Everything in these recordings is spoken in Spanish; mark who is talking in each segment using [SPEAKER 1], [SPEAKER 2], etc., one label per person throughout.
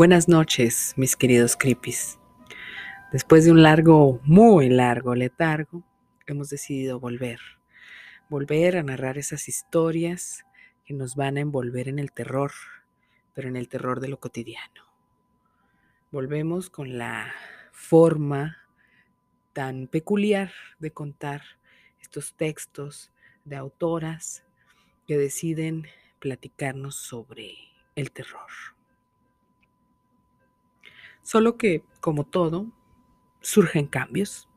[SPEAKER 1] Buenas noches, mis queridos creepies. Después de un largo, muy largo letargo, hemos decidido volver. Volver a narrar esas historias que nos van a envolver en el terror, pero en el terror de lo cotidiano. Volvemos con la forma tan peculiar de contar estos textos de autoras que deciden platicarnos sobre el terror. Solo que, como todo, surgen cambios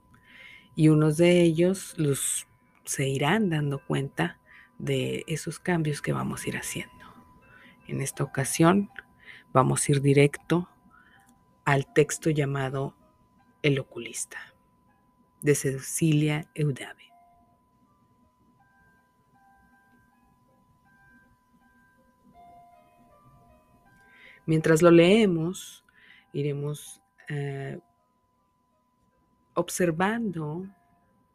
[SPEAKER 1] y unos de ellos los se irán dando cuenta de esos cambios que vamos a ir haciendo. En esta ocasión vamos a ir directo al texto llamado El oculista de Cecilia Eudave. Mientras lo leemos, iremos eh, observando,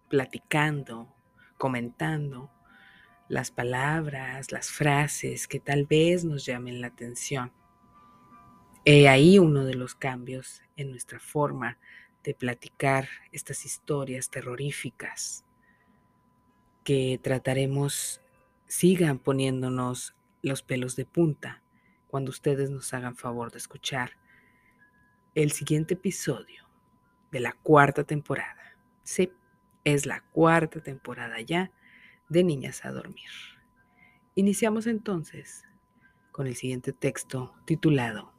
[SPEAKER 1] platicando, comentando las palabras, las frases que tal vez nos llamen la atención. He ahí uno de los cambios en nuestra forma de platicar estas historias terroríficas que trataremos sigan poniéndonos los pelos de punta cuando ustedes nos hagan favor de escuchar el siguiente episodio de la cuarta temporada. Sí, es la cuarta temporada ya de Niñas a Dormir. Iniciamos entonces con el siguiente texto titulado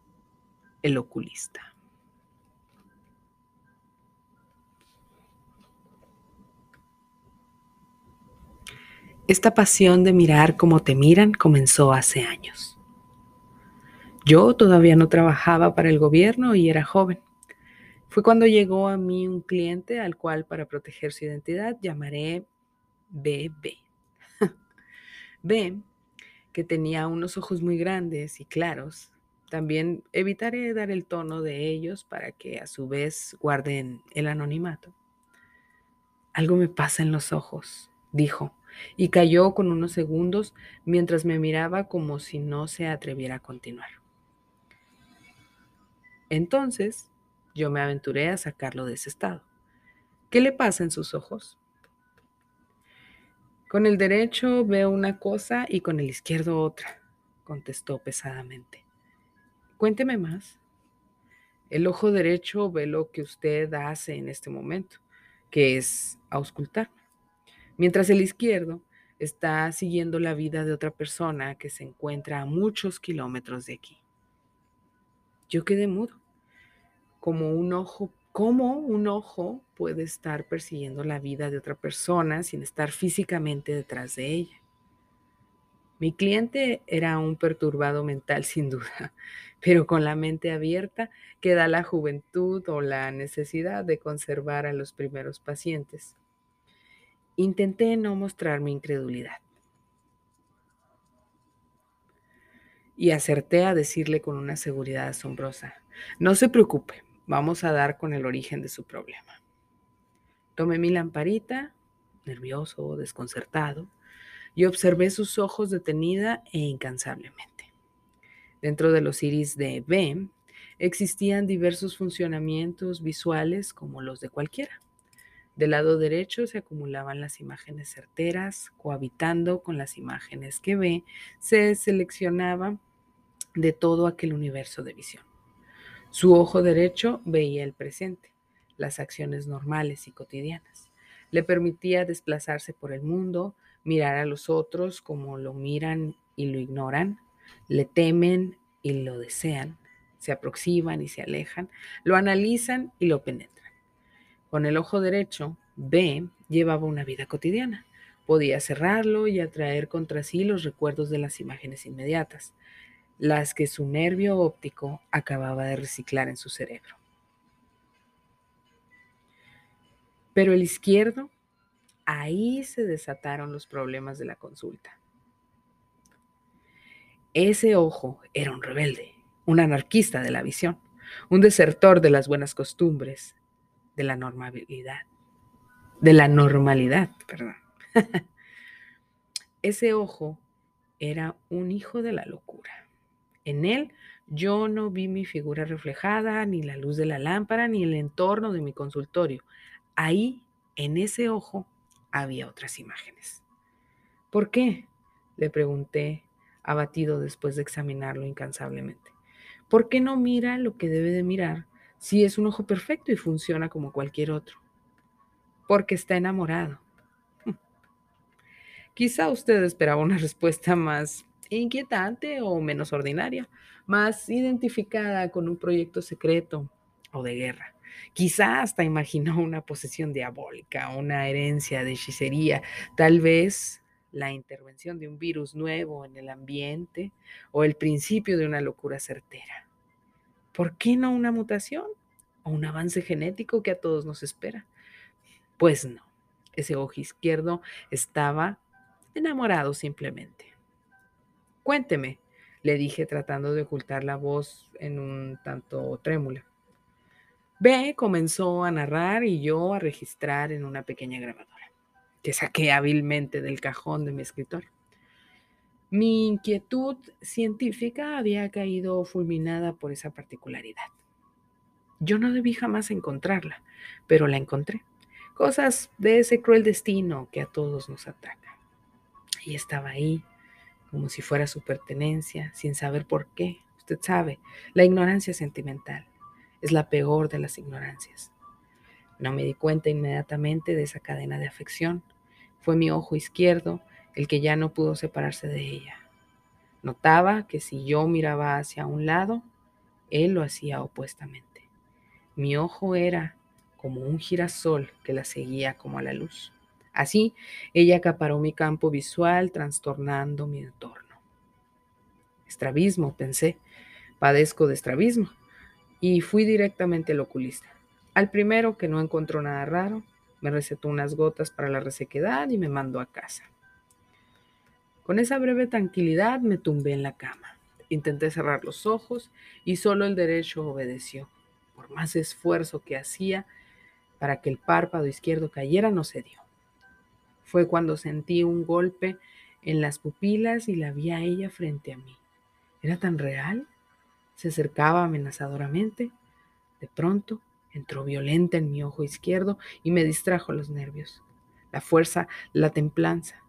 [SPEAKER 1] El oculista. Esta pasión de mirar como te miran comenzó hace años. Yo todavía no trabajaba para el gobierno y era joven. Fue cuando llegó a mí un cliente al cual para proteger su identidad llamaré BB. B, que tenía unos ojos muy grandes y claros. También evitaré dar el tono de ellos para que a su vez guarden el anonimato. Algo me pasa en los ojos, dijo, y cayó con unos segundos mientras me miraba como si no se atreviera a continuar. Entonces yo me aventuré a sacarlo de ese estado. ¿Qué le pasa en sus ojos? Con el derecho veo una cosa y con el izquierdo otra, contestó pesadamente. Cuénteme más. El ojo derecho ve lo que usted hace en este momento, que es auscultar, mientras el izquierdo está siguiendo la vida de otra persona que se encuentra a muchos kilómetros de aquí. Yo quedé mudo como un ojo, cómo un ojo puede estar persiguiendo la vida de otra persona sin estar físicamente detrás de ella. Mi cliente era un perturbado mental sin duda, pero con la mente abierta que da la juventud o la necesidad de conservar a los primeros pacientes. Intenté no mostrar mi incredulidad. Y acerté a decirle con una seguridad asombrosa, no se preocupe, Vamos a dar con el origen de su problema. Tomé mi lamparita, nervioso desconcertado, y observé sus ojos detenida e incansablemente. Dentro de los iris de B existían diversos funcionamientos visuales como los de cualquiera. Del lado derecho se acumulaban las imágenes certeras, cohabitando con las imágenes que B se seleccionaba de todo aquel universo de visión. Su ojo derecho veía el presente, las acciones normales y cotidianas. Le permitía desplazarse por el mundo, mirar a los otros como lo miran y lo ignoran, le temen y lo desean, se aproximan y se alejan, lo analizan y lo penetran. Con el ojo derecho, B llevaba una vida cotidiana. Podía cerrarlo y atraer contra sí los recuerdos de las imágenes inmediatas las que su nervio óptico acababa de reciclar en su cerebro. Pero el izquierdo, ahí se desataron los problemas de la consulta. Ese ojo era un rebelde, un anarquista de la visión, un desertor de las buenas costumbres, de la normalidad, de la normalidad, perdón. Ese ojo era un hijo de la locura En él yo no vi mi figura reflejada, ni la luz de la lámpara, ni el entorno de mi consultorio. Ahí, en ese ojo, había otras imágenes. ¿Por qué? Le pregunté, abatido después de examinarlo incansablemente. ¿Por qué no mira lo que debe de mirar si es un ojo perfecto y funciona como cualquier otro? Porque está enamorado. Quizá usted esperaba una respuesta más inquietante o menos ordinaria, más identificada con un proyecto secreto o de guerra. Quizá hasta imaginó una posesión diabólica, una herencia de hechicería, tal vez la intervención de un virus nuevo en el ambiente o el principio de una locura certera. ¿Por qué no una mutación o un avance genético que a todos nos espera? Pues no, ese ojo izquierdo estaba enamorado simplemente. Cuénteme, le dije tratando de ocultar la voz en un tanto trémula. B comenzó a narrar y yo a registrar en una pequeña grabadora, que saqué hábilmente del cajón de mi escritor. Mi inquietud científica había caído fulminada por esa particularidad. Yo no debí jamás encontrarla, pero la encontré. Cosas de ese cruel destino que a todos nos ataca. Y estaba ahí, como si fuera su pertenencia, sin saber por qué. Usted sabe, la ignorancia sentimental es la peor de las ignorancias. No me di cuenta inmediatamente de esa cadena de afección. Fue mi ojo izquierdo el que ya no pudo separarse de ella. Notaba que si yo miraba hacia un lado, él lo hacía opuestamente. Mi ojo era como un girasol que la seguía como a la luz. Así, ella acaparó mi campo visual, trastornando mi entorno. Estrabismo, pensé. Padezco de estrabismo. Y fui directamente al oculista. Al primero, que no encontró nada raro, me recetó unas gotas para la resequedad y me mandó a casa. Con esa breve tranquilidad me tumbé en la cama. Intenté cerrar los ojos y solo el derecho obedeció. Por más esfuerzo que hacía para que el párpado izquierdo cayera, no se dio. Fue cuando sentí un golpe en las pupilas y la vi a ella frente a mí. ¿Era tan real? Se acercaba amenazadoramente. De pronto entró violenta en mi ojo izquierdo y me distrajo los nervios, la fuerza, la templanza.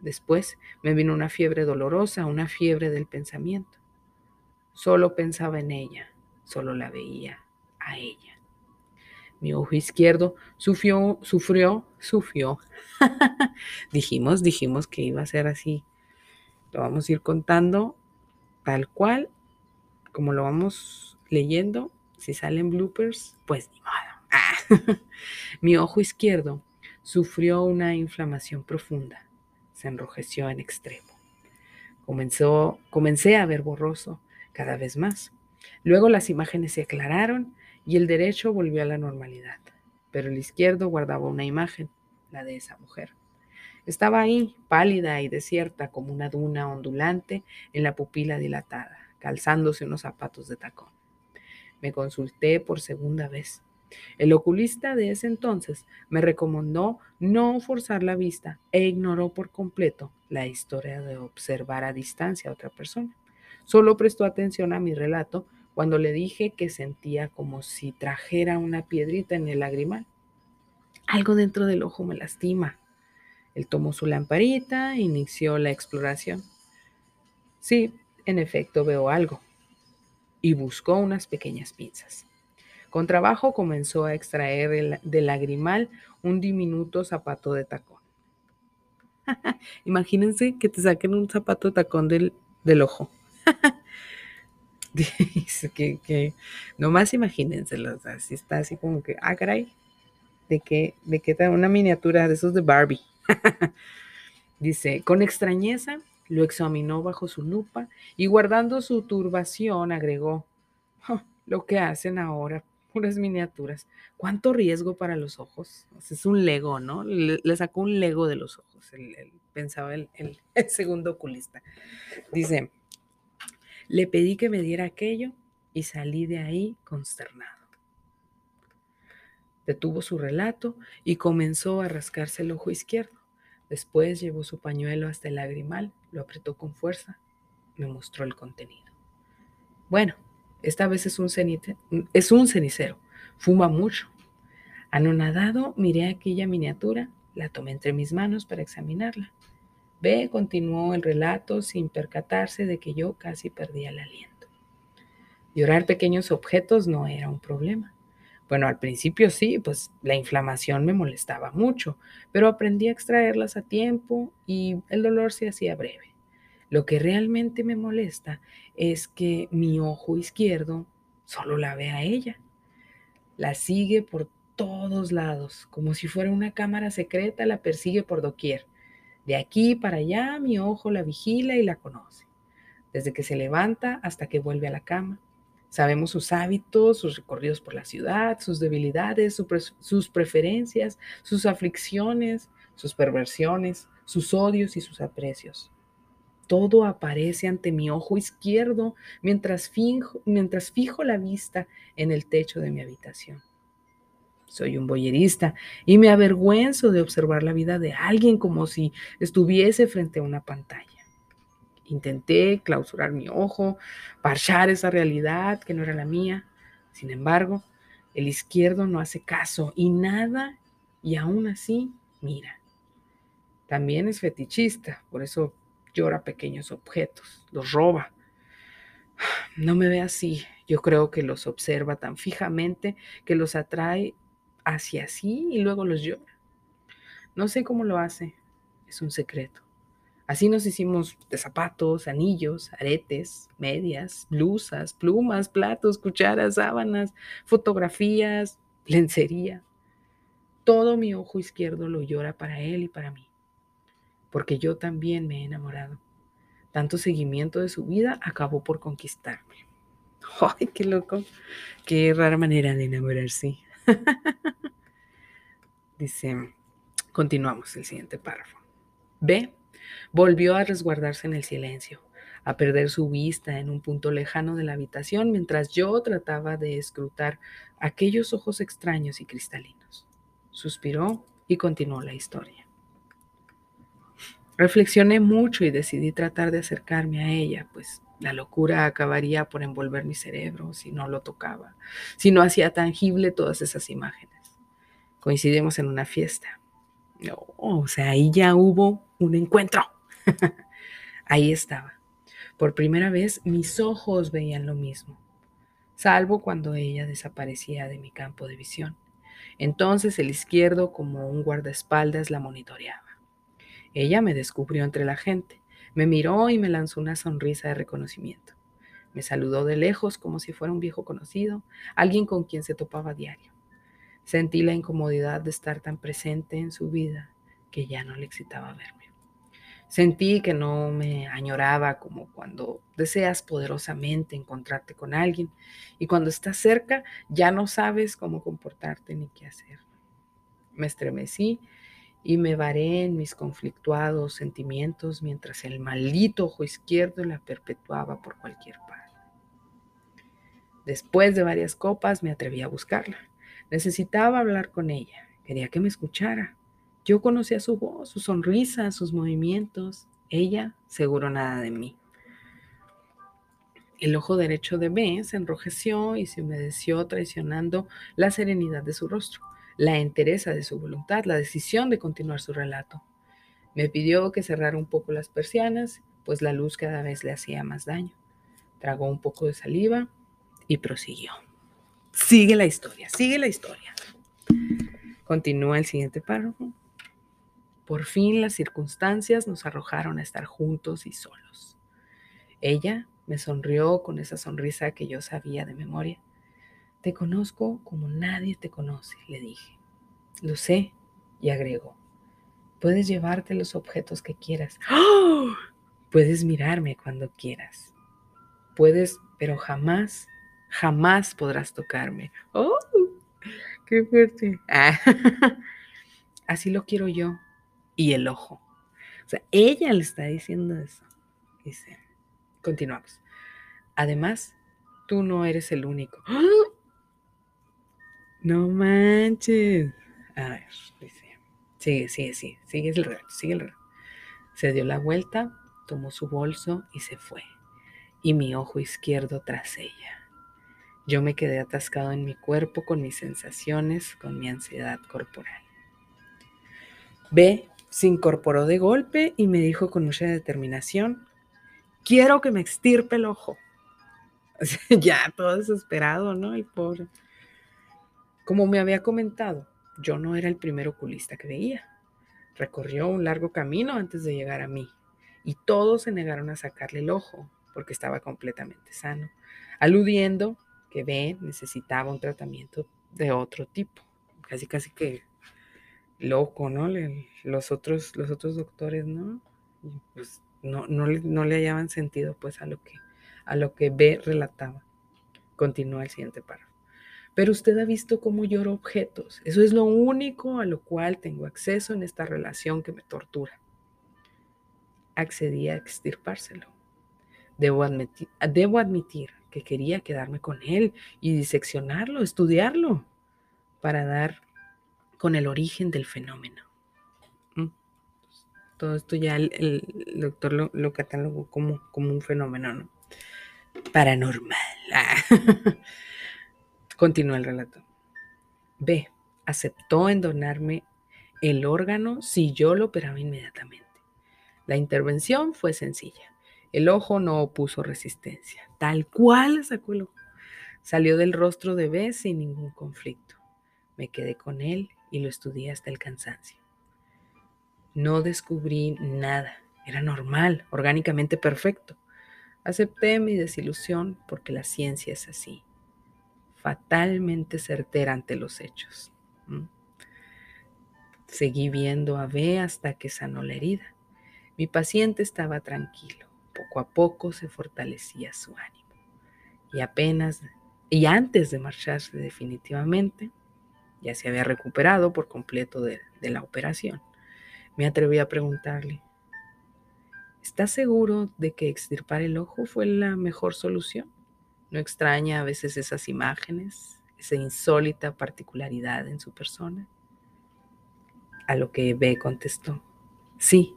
[SPEAKER 1] Después me vino una fiebre dolorosa, una fiebre del pensamiento. Solo pensaba en ella, solo la veía a ella. Mi ojo izquierdo sufrió, sufrió, sufrió. dijimos, dijimos que iba a ser así. Lo vamos a ir contando tal cual, como lo vamos leyendo. Si salen bloopers, pues ni modo. Mi ojo izquierdo sufrió una inflamación profunda. Se enrojeció en extremo. Comenzó, comencé a ver borroso cada vez más. Luego las imágenes se aclararon y el derecho volvió a la normalidad, pero el izquierdo guardaba una imagen, la de esa mujer. Estaba ahí, pálida y desierta como una duna ondulante en la pupila dilatada, calzándose unos zapatos de tacón. Me consulté por segunda vez. El oculista de ese entonces me recomendó no forzar la vista e ignoró por completo la historia de observar a distancia a otra persona. Solo prestó atención a mi relato cuando le dije que sentía como si trajera una piedrita en el lagrimal. Algo dentro del ojo me lastima. Él tomó su lamparita e inició la exploración. Sí, en efecto veo algo. Y buscó unas pequeñas pinzas. Con trabajo comenzó a extraer del lagrimal un diminuto zapato de tacón. Imagínense que te saquen un zapato de tacón del, del ojo. Que, que nomás imagínenselo, así está así como que, ah, caray, de que, de que una miniatura de esos de Barbie. Dice, con extrañeza lo examinó bajo su lupa y guardando su turbación agregó, oh, lo que hacen ahora, puras miniaturas, cuánto riesgo para los ojos. es un lego, ¿no? Le, sacó un lego de los ojos, pensaba el, el segundo oculista. Dice, le pedí que me diera aquello y salí de ahí consternado. Detuvo su relato y comenzó a rascarse el ojo izquierdo. Después llevó su pañuelo hasta el lagrimal, lo apretó con fuerza, me mostró el contenido. Bueno, esta vez es un, es un cenicero. Fuma mucho. Anonadado, miré aquella miniatura, la tomé entre mis manos para examinarla. Ve, continuó el relato sin percatarse de que yo casi perdía el aliento. Llorar pequeños objetos no era un problema. Bueno, al principio sí, pues la inflamación me molestaba mucho, pero aprendí a extraerlas a tiempo y el dolor se hacía breve. Lo que realmente me molesta es que mi ojo izquierdo solo la ve a ella. La sigue por todos lados, como si fuera una cámara secreta, la persigue por doquier. De aquí para allá mi ojo la vigila y la conoce, desde que se levanta hasta que vuelve a la cama. Sabemos sus hábitos, sus recorridos por la ciudad, sus debilidades, sus preferencias, sus aflicciones, sus perversiones, sus odios y sus aprecios. Todo aparece ante mi ojo izquierdo mientras, fijo la vista en el techo de mi habitación. Soy un boyerista y me avergüenzo de observar la vida de alguien como si estuviese frente a una pantalla. Intenté clausurar mi ojo, parchar esa realidad que no era la mía. Sin embargo, el izquierdo no hace caso y nada, y aún así mira. También es fetichista, por eso llora pequeños objetos, los roba. No me ve así, yo creo que los observa tan fijamente que los atrae hacia sí y luego los llora. No sé cómo lo hace, es un secreto. Así nos hicimos de zapatos, anillos, aretes, medias, blusas, plumas, platos, cucharas, sábanas, fotografías, lencería. Todo mi ojo izquierdo lo llora para él y para mí, porque yo también me he enamorado. Tanto seguimiento de su vida acabó por conquistarme. ¡Ay, qué loco! Qué rara manera de enamorarse. Dice, continuamos el siguiente párrafo. B Volvió a resguardarse en el silencio, a perder su vista en un punto lejano de la habitación mientras yo trataba de escrutar aquellos ojos extraños y cristalinos. Suspiró y continuó la historia. Reflexioné mucho y decidí tratar de acercarme a ella, pues la locura acabaría por envolver mi cerebro si no lo tocaba, si no hacía tangible todas esas imágenes. Coincidimos en una fiesta. o sea, ahí ya hubo un encuentro. ahí estaba. Por primera vez mis ojos veían lo mismo, salvo cuando ella desaparecía de mi campo de visión. Entonces el izquierdo, como un guardaespaldas, la monitoreaba. Ella me descubrió entre la gente me miró y me lanzó una sonrisa de reconocimiento. Me saludó de lejos como si fuera un viejo conocido, alguien con quien se topaba a diario. Sentí la incomodidad de estar tan presente en su vida que ya no le excitaba verme. Sentí que no me añoraba como cuando deseas poderosamente encontrarte con alguien y cuando estás cerca ya no sabes cómo comportarte ni qué hacer. Me estremecí y me varé en mis conflictuados sentimientos mientras el maldito ojo izquierdo la perpetuaba por cualquier parte. Después de varias copas me atreví a buscarla. Necesitaba hablar con ella. Quería que me escuchara. Yo conocía su voz, su sonrisa, sus movimientos. Ella, seguro nada de mí. El ojo derecho de B se enrojeció y se humedeció traicionando la serenidad de su rostro la entereza de su voluntad, la decisión de continuar su relato. Me pidió que cerrara un poco las persianas, pues la luz cada vez le hacía más daño. Tragó un poco de saliva y prosiguió. Sigue la historia, sigue la historia. Continúa el siguiente párrafo. Por fin las circunstancias nos arrojaron a estar juntos y solos. Ella me sonrió con esa sonrisa que yo sabía de memoria te conozco como nadie te conoce, le dije. Lo sé, y agregó. Puedes llevarte los objetos que quieras. ¡Oh! Puedes mirarme cuando quieras. Puedes, pero jamás, jamás podrás tocarme. ¡Oh! ¡Qué fuerte! Ah. Así lo quiero yo. Y el ojo. O sea, ella le está diciendo eso. Dice, continuamos. Además, tú no eres el único. ¡Oh! No manches. A ver, dice. Sigue, sigue, sigue. Sigue el sigue el Se dio la vuelta, tomó su bolso y se fue. y mi ojo izquierdo tras ella. Yo me quedé atascado en mi cuerpo con mis sensaciones, con mi ansiedad corporal. B se incorporó de golpe y me dijo con mucha determinación, quiero que me extirpe el ojo. ya todo desesperado, ¿no? El pobre. Como me había comentado, yo no era el primer oculista que veía. Recorrió un largo camino antes de llegar a mí y todos se negaron a sacarle el ojo porque estaba completamente sano, aludiendo que B necesitaba un tratamiento de otro tipo. Casi, casi que loco, ¿no? los, otros, los otros doctores, ¿no? Pues no, no, no le hallaban sentido pues a lo que, a lo que B relataba. Continúa el siguiente párrafo. Pero usted ha visto cómo lloro objetos. Eso es lo único a lo cual tengo acceso en esta relación que me tortura. Accedí a extirpárselo. Debo admitir, debo admitir que quería quedarme con él y diseccionarlo, estudiarlo, para dar con el origen del fenómeno. Mm. Todo esto ya el, doctor lo, lo, catalogó como, como un fenómeno ¿no? paranormal. Continúa el relato. B. Aceptó en donarme el órgano si yo lo operaba inmediatamente. La intervención fue sencilla. El ojo no opuso resistencia. Tal cual sacó el ojo. Salió del rostro de B sin ningún conflicto. Me quedé con él y lo estudié hasta el cansancio. No descubrí nada. Era normal, orgánicamente perfecto. Acepté mi desilusión porque la ciencia es así fatalmente certera ante los hechos. Seguí viendo a B hasta que sanó la herida. Mi paciente estaba tranquilo. Poco a poco se fortalecía su ánimo. Y apenas, y antes de marcharse definitivamente, ya se había recuperado por completo de, de la operación. Me atreví a preguntarle, ¿estás seguro de que extirpar el ojo fue la mejor solución? ¿No extraña a veces esas imágenes, esa insólita particularidad en su persona? A lo que B contestó, sí,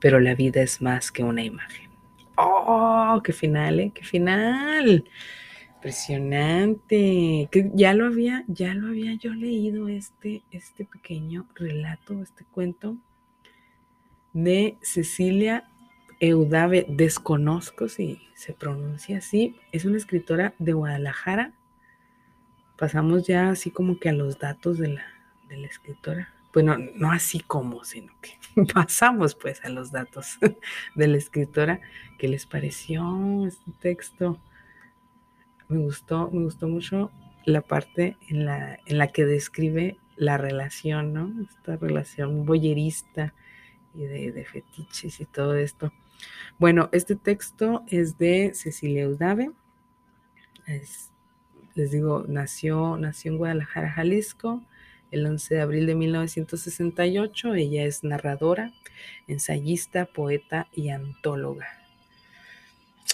[SPEAKER 1] pero la vida es más que una imagen. ¡Oh, qué final, eh! ¡Qué final! Impresionante. Que ya lo había, ya lo había yo leído este, este pequeño relato, este cuento de Cecilia Eudave, desconozco si se pronuncia así, es una escritora de Guadalajara. Pasamos ya así como que a los datos de la, escritora. Bueno, no así como, sino que pasamos pues a los datos de la escritora. ¿Qué les pareció este texto? Me gustó, me gustó mucho la parte en la, que describe la relación, ¿no? Esta relación boyerista y de fetiches y todo esto. Bueno, este texto es de Cecilia Udave. les digo, nació, nació en Guadalajara, Jalisco, el 11 de abril de 1968. Ella es narradora, ensayista, poeta y antóloga.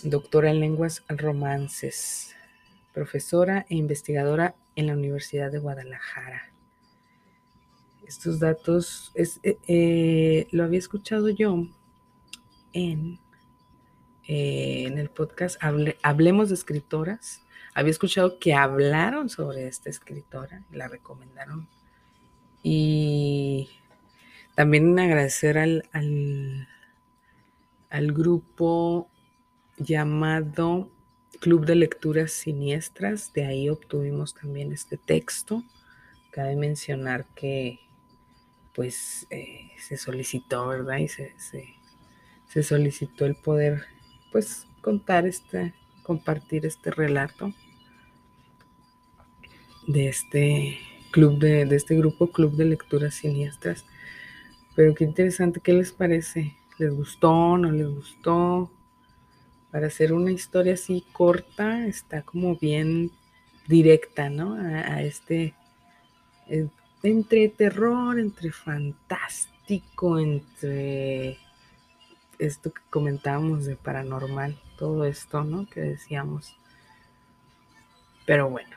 [SPEAKER 1] Doctora en lenguas romances, profesora e investigadora en la Universidad de Guadalajara. Estos datos eh, eh, lo había escuchado yo en, eh, en el podcast Hablemos de Escritoras. Había escuchado que hablaron sobre esta escritora, la recomendaron. Y también agradecer al, al, grupo llamado Club de Lecturas Siniestras. De ahí obtuvimos también este texto. Cabe mencionar que pues eh, se solicitó, ¿verdad? Y se solicitó el poder, pues, contar este, compartir este relato de este club de, de este grupo Club de Lecturas Siniestras. Pero qué interesante, ¿qué les parece? ¿Les gustó? ¿No les gustó? Para hacer una historia así corta, está como bien directa, ¿no? A, este, eh, entre terror, entre fantástico, entre esto que comentábamos de paranormal, todo esto, ¿no? Que decíamos. Pero bueno,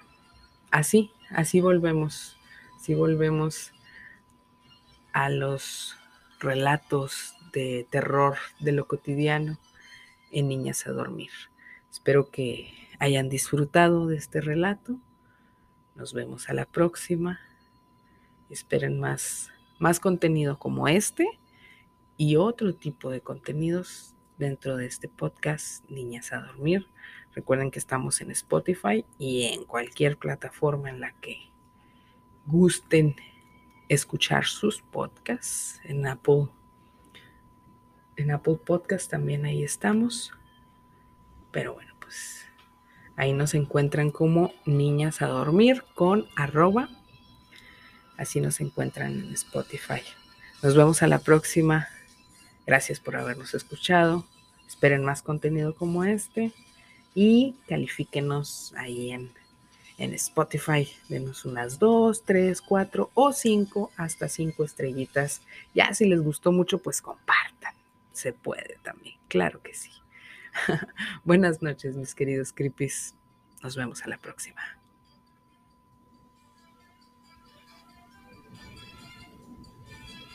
[SPEAKER 1] así, así volvemos, así volvemos a los relatos de terror de lo cotidiano en Niñas a Dormir. Espero que hayan disfrutado de este relato. Nos vemos a la próxima. Esperen más, más contenido como este y otro tipo de contenidos dentro de este podcast Niñas a Dormir. Recuerden que estamos en Spotify y en cualquier plataforma en la que gusten escuchar sus podcasts. En Apple, en Apple Podcast también ahí estamos. Pero bueno, pues ahí nos encuentran como Niñas a Dormir con arroba. Así nos encuentran en Spotify. Nos vemos a la próxima. Gracias por habernos escuchado. Esperen más contenido como este y califíquenos ahí en, en Spotify. Denos unas dos, tres, cuatro o cinco, hasta cinco estrellitas. Ya si les gustó mucho, pues compartan. Se puede también, claro que sí. Buenas noches, mis queridos creepies. Nos vemos a la próxima.